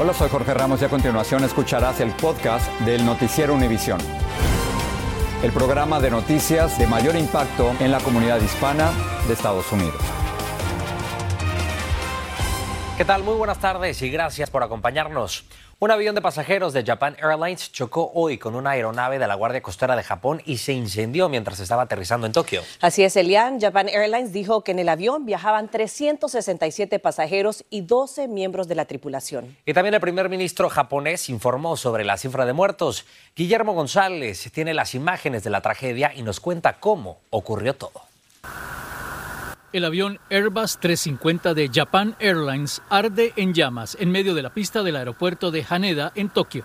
Hola, soy Jorge Ramos y a continuación escucharás el podcast del Noticiero Univisión. El programa de noticias de mayor impacto en la comunidad hispana de Estados Unidos. ¿Qué tal? Muy buenas tardes y gracias por acompañarnos. Un avión de pasajeros de Japan Airlines chocó hoy con una aeronave de la Guardia Costera de Japón y se incendió mientras estaba aterrizando en Tokio. Así es, Elian. Japan Airlines dijo que en el avión viajaban 367 pasajeros y 12 miembros de la tripulación. Y también el primer ministro japonés informó sobre la cifra de muertos. Guillermo González tiene las imágenes de la tragedia y nos cuenta cómo ocurrió todo. El avión Airbus 350 de Japan Airlines arde en llamas en medio de la pista del aeropuerto de Haneda, en Tokio.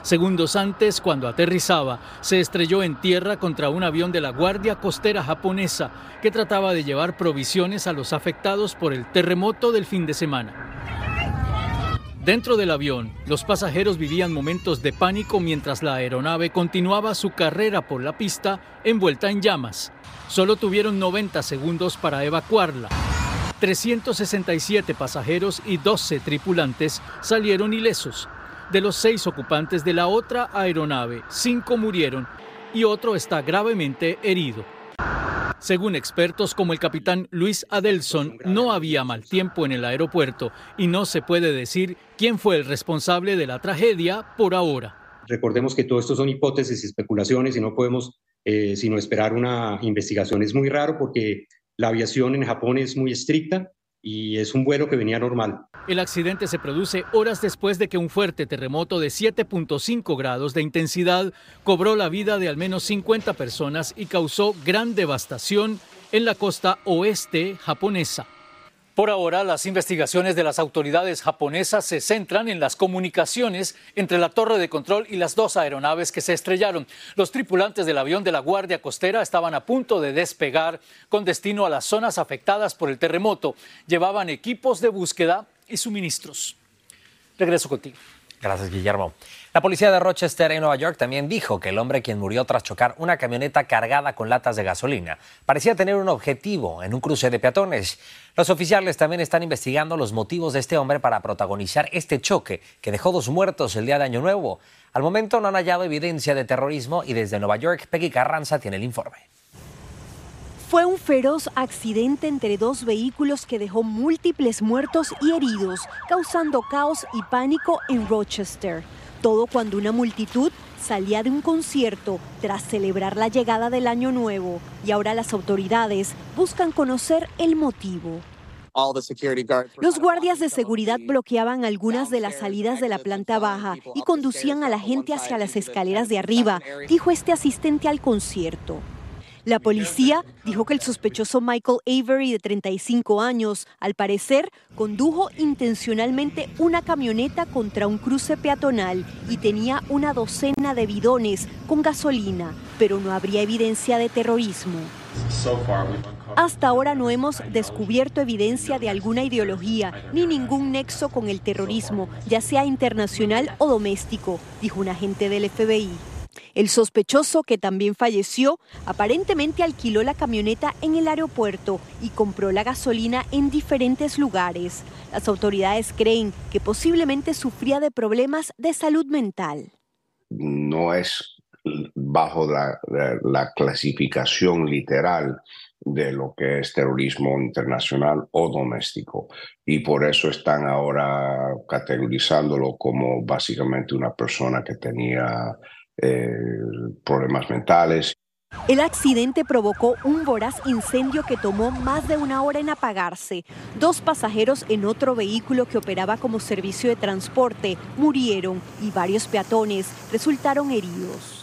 Segundos antes, cuando aterrizaba, se estrelló en tierra contra un avión de la Guardia Costera japonesa que trataba de llevar provisiones a los afectados por el terremoto del fin de semana. Dentro del avión, los pasajeros vivían momentos de pánico mientras la aeronave continuaba su carrera por la pista envuelta en llamas. Solo tuvieron 90 segundos para evacuarla. 367 pasajeros y 12 tripulantes salieron ilesos. De los seis ocupantes de la otra aeronave, cinco murieron y otro está gravemente herido. Según expertos como el capitán Luis Adelson, no había mal tiempo en el aeropuerto y no se puede decir quién fue el responsable de la tragedia por ahora. Recordemos que todo esto son hipótesis y especulaciones y no podemos eh, sino esperar una investigación. Es muy raro porque la aviación en Japón es muy estricta y es un vuelo que venía normal. El accidente se produce horas después de que un fuerte terremoto de 7.5 grados de intensidad cobró la vida de al menos 50 personas y causó gran devastación en la costa oeste japonesa. Por ahora, las investigaciones de las autoridades japonesas se centran en las comunicaciones entre la torre de control y las dos aeronaves que se estrellaron. Los tripulantes del avión de la Guardia Costera estaban a punto de despegar con destino a las zonas afectadas por el terremoto. Llevaban equipos de búsqueda y suministros. Regreso contigo. Gracias, Guillermo. La policía de Rochester, en Nueva York, también dijo que el hombre quien murió tras chocar una camioneta cargada con latas de gasolina parecía tener un objetivo en un cruce de peatones. Los oficiales también están investigando los motivos de este hombre para protagonizar este choque que dejó dos muertos el día de Año Nuevo. Al momento no han hallado evidencia de terrorismo y desde Nueva York, Peggy Carranza tiene el informe. Fue un feroz accidente entre dos vehículos que dejó múltiples muertos y heridos, causando caos y pánico en Rochester. Todo cuando una multitud salía de un concierto tras celebrar la llegada del Año Nuevo y ahora las autoridades buscan conocer el motivo. Los guardias de seguridad bloqueaban algunas de las salidas de la planta baja y conducían a la gente hacia las escaleras de arriba, dijo este asistente al concierto. La policía dijo que el sospechoso Michael Avery, de 35 años, al parecer, condujo intencionalmente una camioneta contra un cruce peatonal y tenía una docena de bidones con gasolina, pero no habría evidencia de terrorismo. Hasta ahora no hemos descubierto evidencia de alguna ideología ni ningún nexo con el terrorismo, ya sea internacional o doméstico, dijo un agente del FBI. El sospechoso, que también falleció, aparentemente alquiló la camioneta en el aeropuerto y compró la gasolina en diferentes lugares. Las autoridades creen que posiblemente sufría de problemas de salud mental. No es bajo la, clasificación literal de lo que es terrorismo internacional o doméstico. Y por eso están ahora categorizándolo como básicamente una persona que tenía eh, problemas mentales. El accidente provocó un voraz incendio que tomó más de una hora en apagarse. Dos pasajeros en otro vehículo que operaba como servicio de transporte murieron y varios peatones resultaron heridos.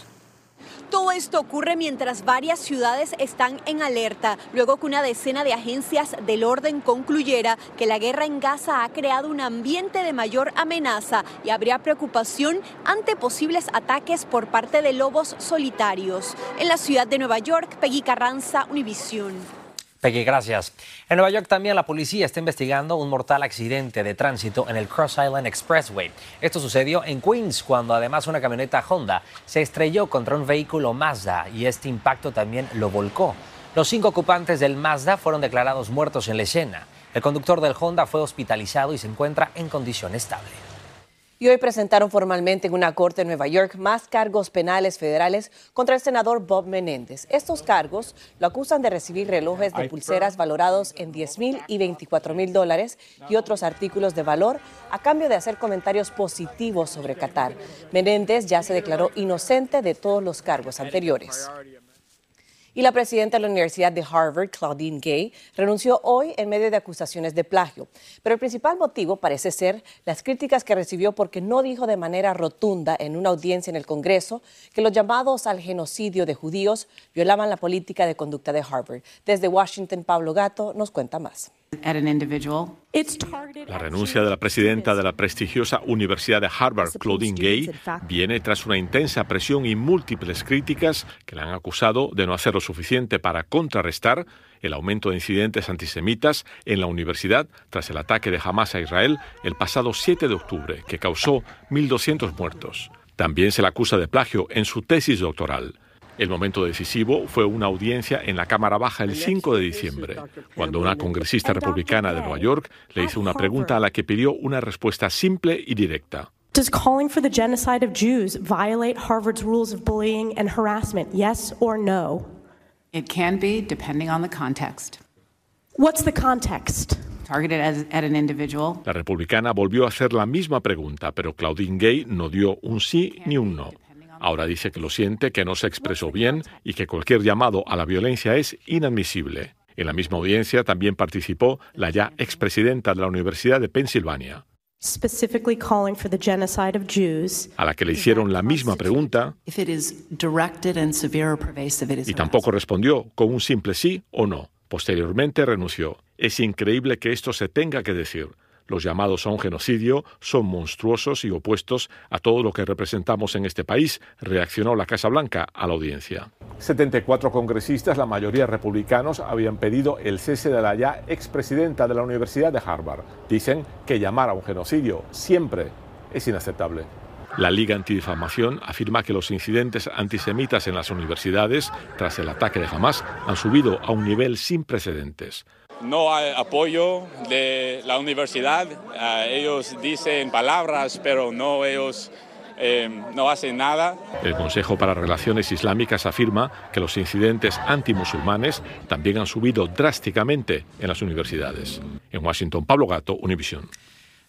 Todo esto ocurre mientras varias ciudades están en alerta, luego que una decena de agencias del orden concluyera que la guerra en Gaza ha creado un ambiente de mayor amenaza y habría preocupación ante posibles ataques por parte de lobos solitarios. En la ciudad de Nueva York, Peggy Carranza, Univisión. Peggy, gracias. En Nueva York también la policía está investigando un mortal accidente de tránsito en el Cross Island Expressway. Esto sucedió en Queens cuando además una camioneta Honda se estrelló contra un vehículo Mazda y este impacto también lo volcó. Los cinco ocupantes del Mazda fueron declarados muertos en la escena. El conductor del Honda fue hospitalizado y se encuentra en condición estable y hoy presentaron formalmente en una corte en Nueva York más cargos penales federales contra el senador Bob Menéndez. Estos cargos lo acusan de recibir relojes de pulseras valorados en 10 mil y 24 mil dólares y otros artículos de valor a cambio de hacer comentarios positivos sobre Qatar. Menéndez ya se declaró inocente de todos los cargos anteriores. Y la presidenta de la Universidad de Harvard, Claudine Gay, renunció hoy en medio de acusaciones de plagio. Pero el principal motivo parece ser las críticas que recibió porque no dijo de manera rotunda en una audiencia en el Congreso que los llamados al genocidio de judíos violaban la política de conducta de Harvard. Desde Washington, Pablo Gato nos cuenta más. La renuncia de la presidenta de la prestigiosa Universidad de Harvard, Claudine Gay, viene tras una intensa presión y múltiples críticas que le han acusado de no hacer lo suficiente para contrarrestar el aumento de incidentes antisemitas en la universidad tras el ataque de Hamas a Israel el pasado 7 de octubre, que causó 1.200 muertos. También se le acusa de plagio en su tesis doctoral. El momento decisivo fue una audiencia en la Cámara Baja el 5 de diciembre, cuando una congresista republicana de Nueva York le hizo una pregunta a la que pidió una respuesta simple y directa. Does calling for the genocide of Jews violate Harvard's rules of bullying and harassment? Yes or no? It can be, depending on the context. What's the context? Targeted at an individual. La republicana volvió a hacer la misma pregunta, pero Claudine Gay no dio un sí ni un no. Ahora dice que lo siente, que no se expresó bien y que cualquier llamado a la violencia es inadmisible. En la misma audiencia también participó la ya expresidenta de la Universidad de Pensilvania, a la que le hicieron la misma pregunta y tampoco respondió con un simple sí o no. Posteriormente renunció. Es increíble que esto se tenga que decir. Los llamados a un genocidio son monstruosos y opuestos a todo lo que representamos en este país, reaccionó la Casa Blanca a la audiencia. 74 congresistas, la mayoría republicanos, habían pedido el cese de la ya expresidenta de la Universidad de Harvard. Dicen que llamar a un genocidio siempre es inaceptable. La Liga Antidifamación afirma que los incidentes antisemitas en las universidades tras el ataque de Hamas han subido a un nivel sin precedentes no hay apoyo de la universidad. Ah, ellos dicen palabras, pero no ellos eh, no hacen nada. El Consejo para Relaciones Islámicas afirma que los incidentes antimusulmanes también han subido drásticamente en las universidades. En Washington, Pablo Gato, Univisión.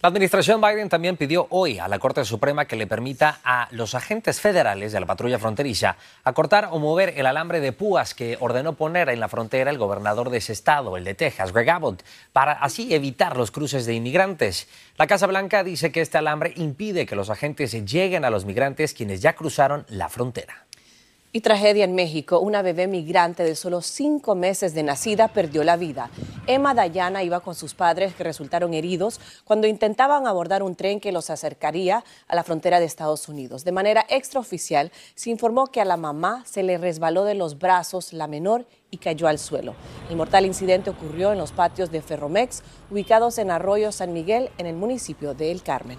La administración Biden también pidió hoy a la Corte Suprema que le permita a los agentes federales de la patrulla fronteriza acortar o mover el alambre de púas que ordenó poner en la frontera el gobernador de ese estado, el de Texas, Greg Abbott, para así evitar los cruces de inmigrantes. La Casa Blanca dice que este alambre impide que los agentes lleguen a los migrantes quienes ya cruzaron la frontera. Y tragedia en México. Una bebé migrante de solo cinco meses de nacida perdió la vida. Emma Dayana iba con sus padres que resultaron heridos cuando intentaban abordar un tren que los acercaría a la frontera de Estados Unidos. De manera extraoficial, se informó que a la mamá se le resbaló de los brazos la menor y cayó al suelo. El mortal incidente ocurrió en los patios de Ferromex, ubicados en Arroyo San Miguel, en el municipio de El Carmen.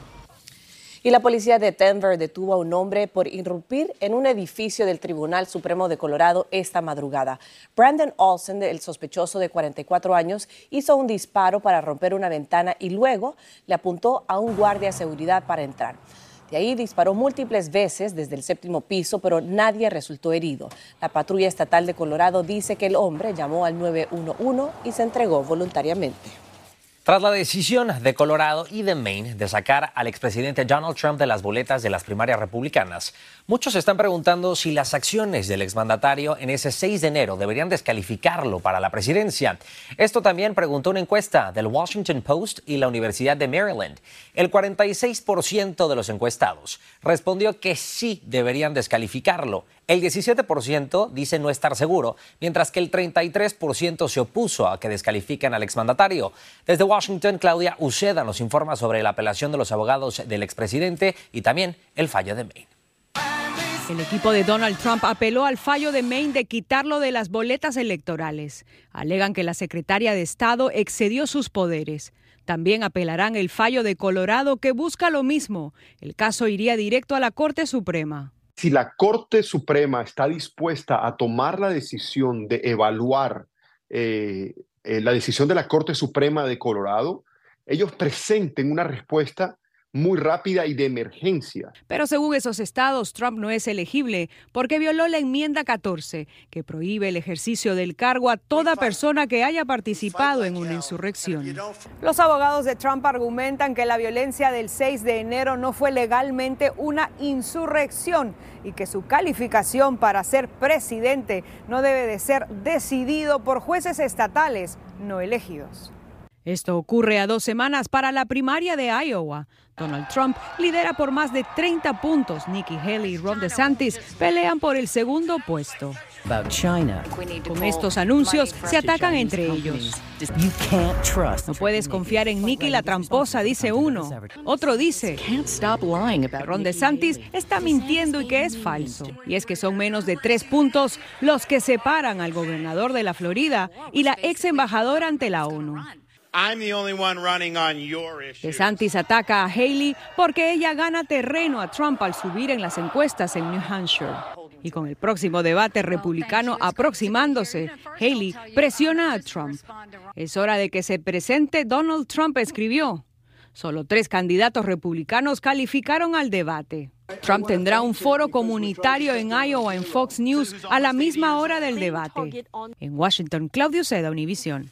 Y la policía de Denver detuvo a un hombre por irrumpir en un edificio del Tribunal Supremo de Colorado esta madrugada. Brandon Olsen, el sospechoso de 44 años, hizo un disparo para romper una ventana y luego le apuntó a un guardia de seguridad para entrar. De ahí disparó múltiples veces desde el séptimo piso, pero nadie resultó herido. La patrulla estatal de Colorado dice que el hombre llamó al 911 y se entregó voluntariamente. Tras la decisión de Colorado y de Maine de sacar al expresidente Donald Trump de las boletas de las primarias republicanas, muchos están preguntando si las acciones del exmandatario en ese 6 de enero deberían descalificarlo para la presidencia. Esto también preguntó una encuesta del Washington Post y la Universidad de Maryland. El 46% de los encuestados respondió que sí deberían descalificarlo. El 17% dice no estar seguro, mientras que el 33% se opuso a que descalifiquen al exmandatario. Desde Washington, Claudia Uceda nos informa sobre la apelación de los abogados del expresidente y también el fallo de Maine. El equipo de Donald Trump apeló al fallo de Maine de quitarlo de las boletas electorales. Alegan que la secretaria de Estado excedió sus poderes. También apelarán el fallo de Colorado que busca lo mismo. El caso iría directo a la Corte Suprema. Si la Corte Suprema está dispuesta a tomar la decisión de evaluar eh, eh, la decisión de la Corte Suprema de Colorado, ellos presenten una respuesta muy rápida y de emergencia. Pero según esos estados, Trump no es elegible porque violó la enmienda 14, que prohíbe el ejercicio del cargo a toda persona que haya participado en una insurrección. Los abogados de Trump argumentan que la violencia del 6 de enero no fue legalmente una insurrección y que su calificación para ser presidente no debe de ser decidido por jueces estatales no elegidos. Esto ocurre a dos semanas para la primaria de Iowa. Donald Trump lidera por más de 30 puntos. Nikki Haley y Ron DeSantis pelean por el segundo puesto. Con estos anuncios se atacan entre ellos. No puedes confiar en Nikki la tramposa, dice uno. Otro dice que Ron DeSantis está mintiendo y que es falso. Y es que son menos de tres puntos los que separan al gobernador de la Florida y la ex embajadora ante la ONU. DeSantis ataca a Haley porque ella gana terreno a Trump al subir en las encuestas en New Hampshire. Y con el próximo debate republicano aproximándose, Haley presiona a Trump. Es hora de que se presente Donald Trump, escribió. Solo tres candidatos republicanos calificaron al debate. Trump tendrá un foro comunitario en Iowa en Fox News a la misma hora del debate. En Washington, Claudio Seda, Univision.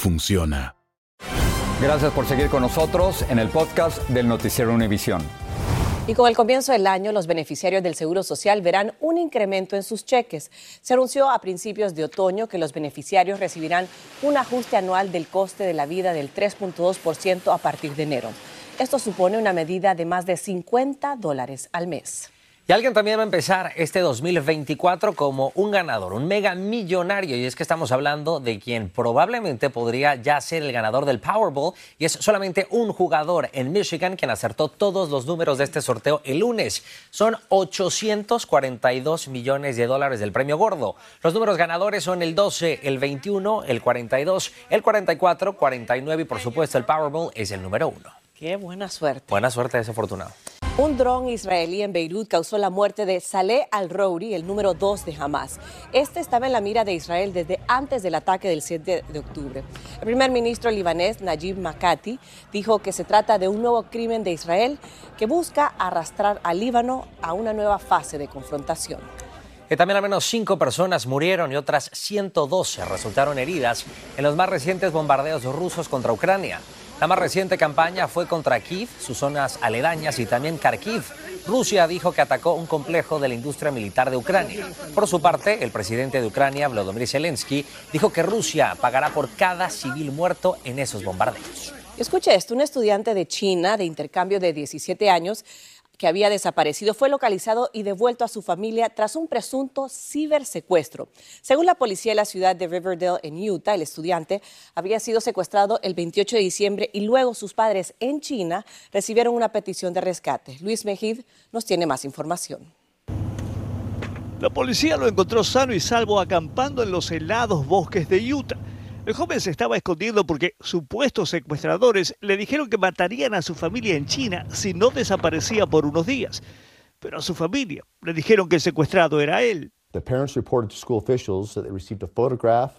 funciona. Gracias por seguir con nosotros en el podcast del Noticiero Univisión. Y con el comienzo del año, los beneficiarios del Seguro Social verán un incremento en sus cheques. Se anunció a principios de otoño que los beneficiarios recibirán un ajuste anual del coste de la vida del 3.2% a partir de enero. Esto supone una medida de más de 50 dólares al mes. Y alguien también va a empezar este 2024 como un ganador, un mega millonario. Y es que estamos hablando de quien probablemente podría ya ser el ganador del Powerball. Y es solamente un jugador en Michigan quien acertó todos los números de este sorteo el lunes. Son 842 millones de dólares del premio gordo. Los números ganadores son el 12, el 21, el 42, el 44, 49 y por supuesto el Powerball es el número uno. Qué buena suerte. Buena suerte ese afortunado. Un dron israelí en Beirut causó la muerte de Saleh al-Rouri, el número 2 de Hamas. Este estaba en la mira de Israel desde antes del ataque del 7 de octubre. El primer ministro libanés, Najib Makati, dijo que se trata de un nuevo crimen de Israel que busca arrastrar al Líbano a una nueva fase de confrontación. Que también al menos cinco personas murieron y otras 112 resultaron heridas en los más recientes bombardeos rusos contra Ucrania. La más reciente campaña fue contra Kiev, sus zonas aledañas y también Kharkiv. Rusia dijo que atacó un complejo de la industria militar de Ucrania. Por su parte, el presidente de Ucrania, Volodymyr Zelensky, dijo que Rusia pagará por cada civil muerto en esos bombardeos. Escuche esto, un estudiante de China de intercambio de 17 años que había desaparecido fue localizado y devuelto a su familia tras un presunto cibersecuestro. Según la policía de la ciudad de Riverdale en Utah, el estudiante había sido secuestrado el 28 de diciembre y luego sus padres en China recibieron una petición de rescate. Luis Mejid nos tiene más información. La policía lo encontró sano y salvo acampando en los helados bosques de Utah. El joven se estaba escondiendo porque supuestos secuestradores le dijeron que matarían a su familia en China si no desaparecía por unos días. Pero a su familia le dijeron que el secuestrado era él.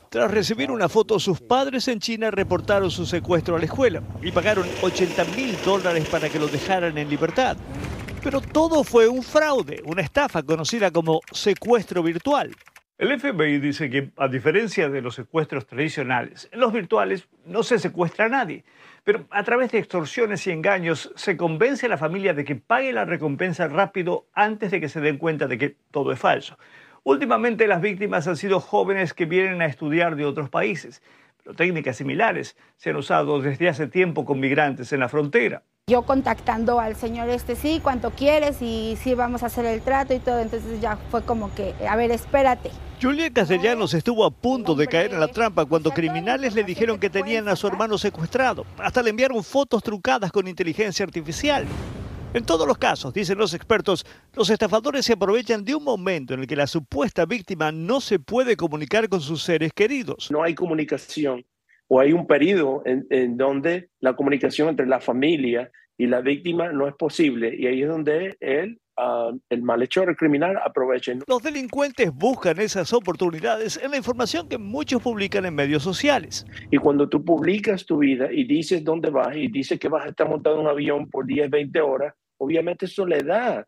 Tras recibir una foto, sus padres en China reportaron su secuestro a la escuela y pagaron 80 mil dólares para que lo dejaran en libertad. Pero todo fue un fraude, una estafa conocida como secuestro virtual. El FBI dice que, a diferencia de los secuestros tradicionales, en los virtuales no se secuestra a nadie, pero a través de extorsiones y engaños se convence a la familia de que pague la recompensa rápido antes de que se den cuenta de que todo es falso. Últimamente las víctimas han sido jóvenes que vienen a estudiar de otros países, pero técnicas similares se han usado desde hace tiempo con migrantes en la frontera yo contactando al señor este, sí, cuánto quieres y sí vamos a hacer el trato y todo, entonces ya fue como que, a ver, espérate. Julia Castellanos estuvo a punto de caer en la trampa cuando criminales le dijeron que tenían a su hermano secuestrado. Hasta le enviaron fotos trucadas con inteligencia artificial. En todos los casos, dicen los expertos, los estafadores se aprovechan de un momento en el que la supuesta víctima no se puede comunicar con sus seres queridos. No hay comunicación o hay un periodo en, donde la comunicación entre la familia y la víctima no es posible y ahí es donde él ah, el malhechor, el criminal, aprovecha. Los delincuentes buscan esas oportunidades en la información que muchos publican en medios sociales. Y cuando tú publicas tu vida y dices dónde vas y dices que vas a estar montado en un avión por 10, 20 horas, obviamente eso le da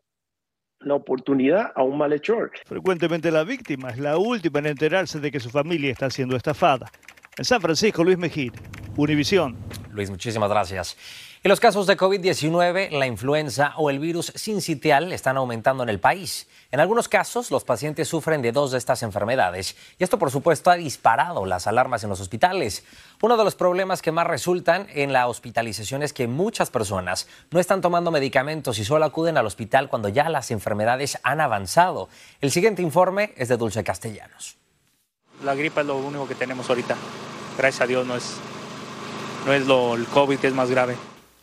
la oportunidad a un malhechor. Frecuentemente la víctima es la última en enterarse de que su familia está siendo estafada. En San Francisco, Luis Mejir, Univisión. Luis, muchísimas gracias. En los casos de COVID-19, la influenza o el virus sincitial están aumentando en el país. En algunos casos, los pacientes sufren de dos de estas enfermedades y esto, por supuesto, ha disparado las alarmas en los hospitales. Uno de los problemas que más resultan en la hospitalización es que muchas personas no están tomando medicamentos y solo acuden al hospital cuando ya las enfermedades han avanzado. El siguiente informe es de Dulce Castellanos la gripa es lo único que tenemos ahorita. Gracias a Dios no es, no es lo, el COVID que es más grave.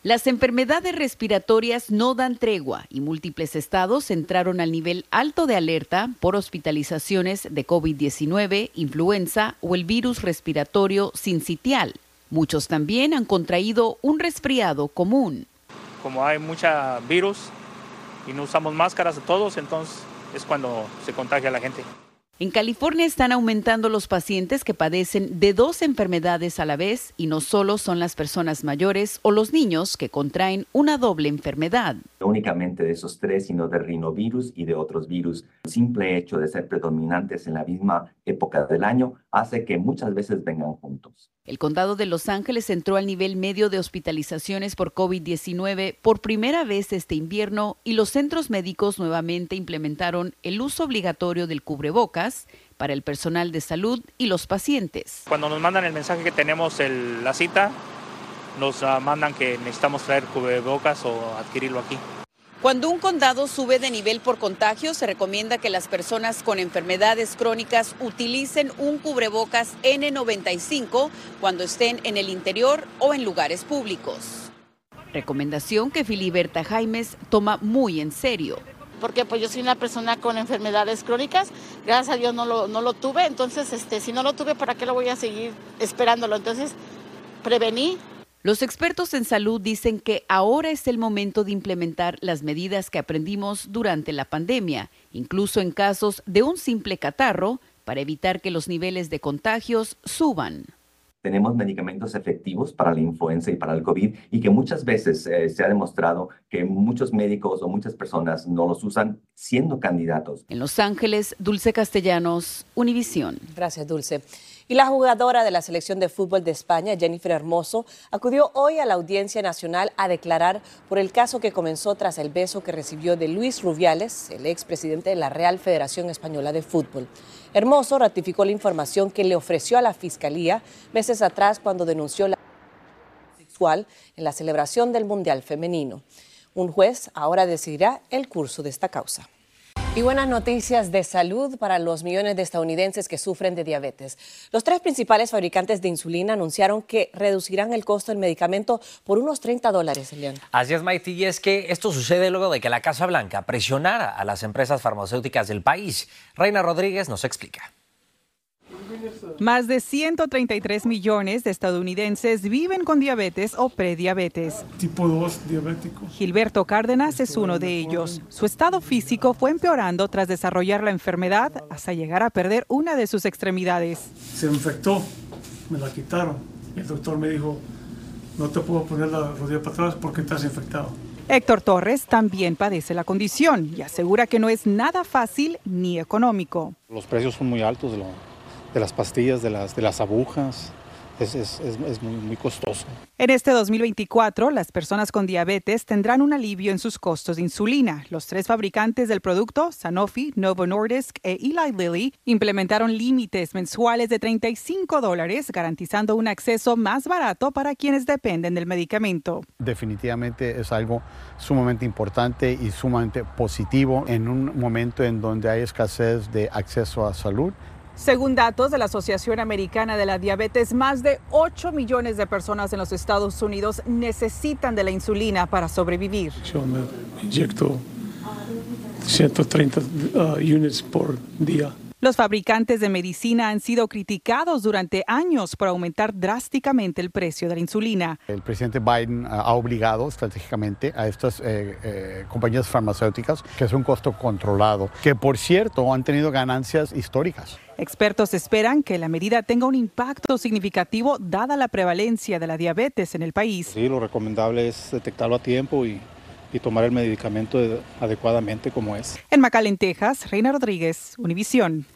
Las enfermedades respiratorias no dan tregua y múltiples estados entraron al nivel alto de alerta por hospitalizaciones de COVID-19, influenza o el virus respiratorio sincitial. Muchos también han contraído un resfriado común. Como hay mucha virus y no usamos máscaras todos, entonces es cuando se contagia la gente. En California están aumentando los pacientes que padecen de dos enfermedades a la vez y no solo son las personas mayores o los niños que contraen una doble enfermedad. únicamente de esos tres, sino de rinovirus y de otros virus. El simple hecho de ser predominantes en la misma época del año hace que muchas veces vengan juntos. El condado de Los Ángeles entró al nivel medio de hospitalizaciones por COVID-19 por primera vez este invierno y los centros médicos nuevamente implementaron el uso obligatorio del para el personal de salud y los pacientes. Cuando nos mandan el mensaje que tenemos la cita, nos ah, mandan que necesitamos traer cubrebocas o adquirirlo aquí. Cuando un condado sube de nivel por contagio, se recomienda que las personas con enfermedades crónicas utilicen un cubrebocas N95 cuando estén en el interior o en lugares públicos. Recomendación que Filiberta Jaimes toma muy en serio. Porque pues yo soy una persona con enfermedades crónicas, gracias a Dios no lo, no lo tuve, entonces este, si no lo tuve, ¿para qué lo voy a seguir esperándolo? Entonces, prevení los expertos en salud dicen que ahora es el momento de implementar las medidas que aprendimos durante la pandemia, incluso en casos de un simple catarro, para evitar que los niveles de contagios suban. Tenemos medicamentos efectivos para la influenza y para el COVID y que muchas veces eh, se ha demostrado que muchos médicos o muchas personas no los usan siendo candidatos. En Los Ángeles, Dulce Castellanos, Univisión. Gracias, Dulce. Y la jugadora de la selección de fútbol de España, Jennifer Hermoso, acudió hoy a la Audiencia Nacional a declarar por el caso que comenzó tras el beso que recibió de Luis Rubiales, el expresidente de la Real Federación Española de Fútbol. Hermoso ratificó la información que le ofreció a la Fiscalía meses atrás cuando denunció la sexual en la celebración del Mundial Femenino. Un juez ahora decidirá el curso de esta causa. Y buenas noticias de salud para los millones de estadounidenses que sufren de diabetes. Los tres principales fabricantes de insulina anunciaron que reducirán el costo del medicamento por unos 30 dólares, Elian. Así es, Maiti, y es que esto sucede luego de que la Casa Blanca presionara a las empresas farmacéuticas del país. Reina Rodríguez nos explica. Más de 133 millones de estadounidenses viven con diabetes o prediabetes. Tipo 2 diabético. Gilberto Cárdenas es uno de ellos. Su estado físico fue empeorando tras desarrollar la enfermedad hasta llegar a perder una de sus extremidades. Se infectó, me la quitaron. Y el doctor me dijo, no te puedo poner la rodilla para atrás porque estás infectado. Héctor Torres también padece la condición y asegura que no es nada fácil ni económico. Los precios son muy altos de lo, de las pastillas, de las, de las agujas. Es, es, es, muy, muy, costoso. En este 2024, las personas con diabetes tendrán un alivio en sus costos de insulina. Los tres fabricantes del producto, Sanofi, Novo Nordisk e Eli Lilly, implementaron límites mensuales de 35 dólares, garantizando un acceso más barato para quienes dependen del medicamento. Definitivamente es algo sumamente importante y sumamente positivo en un momento en donde hay escasez de acceso a salud según datos de la Asociación Americana de la Diabetes, más de 8 millones de personas en los Estados Unidos necesitan de la insulina para sobrevivir. Yo me inyecto 130 uh, units por día. Los fabricantes de medicina han sido criticados durante años por aumentar drásticamente el precio de la insulina. El presidente Biden ha obligado estratégicamente a estas eh, eh, compañías farmacéuticas que es un costo controlado, que por cierto han tenido ganancias históricas. Expertos esperan que la medida tenga un impacto significativo dada la prevalencia de la diabetes en el país. Sí, lo recomendable es detectarlo a tiempo y, y tomar el medicamento adecuadamente como es. En McAllen, Texas, Reina Rodríguez, Univisión.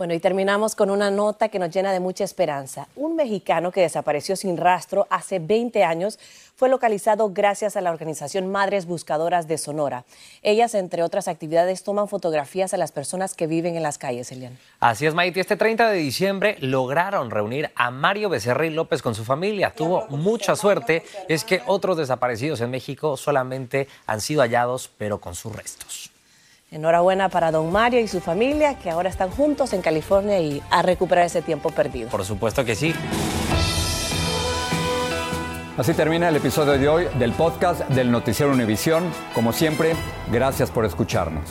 Bueno, y terminamos con una nota que nos llena de mucha esperanza. Un mexicano que desapareció sin rastro hace 20 años fue localizado gracias a la organización Madres Buscadoras de Sonora. Ellas, entre otras actividades, toman fotografías a las personas que viven en las calles, Elian. Así es, Maite. Este 30 de diciembre lograron reunir a Mario Becerril López con su familia. Tuvo mucha suerte. Es que otros desaparecidos en México solamente han sido hallados, pero con sus restos. Enhorabuena para don Mario y su familia que ahora están juntos en California y a recuperar ese tiempo perdido. Por supuesto que sí. Así termina el episodio de hoy del podcast del Noticiero Univisión. Como siempre, gracias por escucharnos.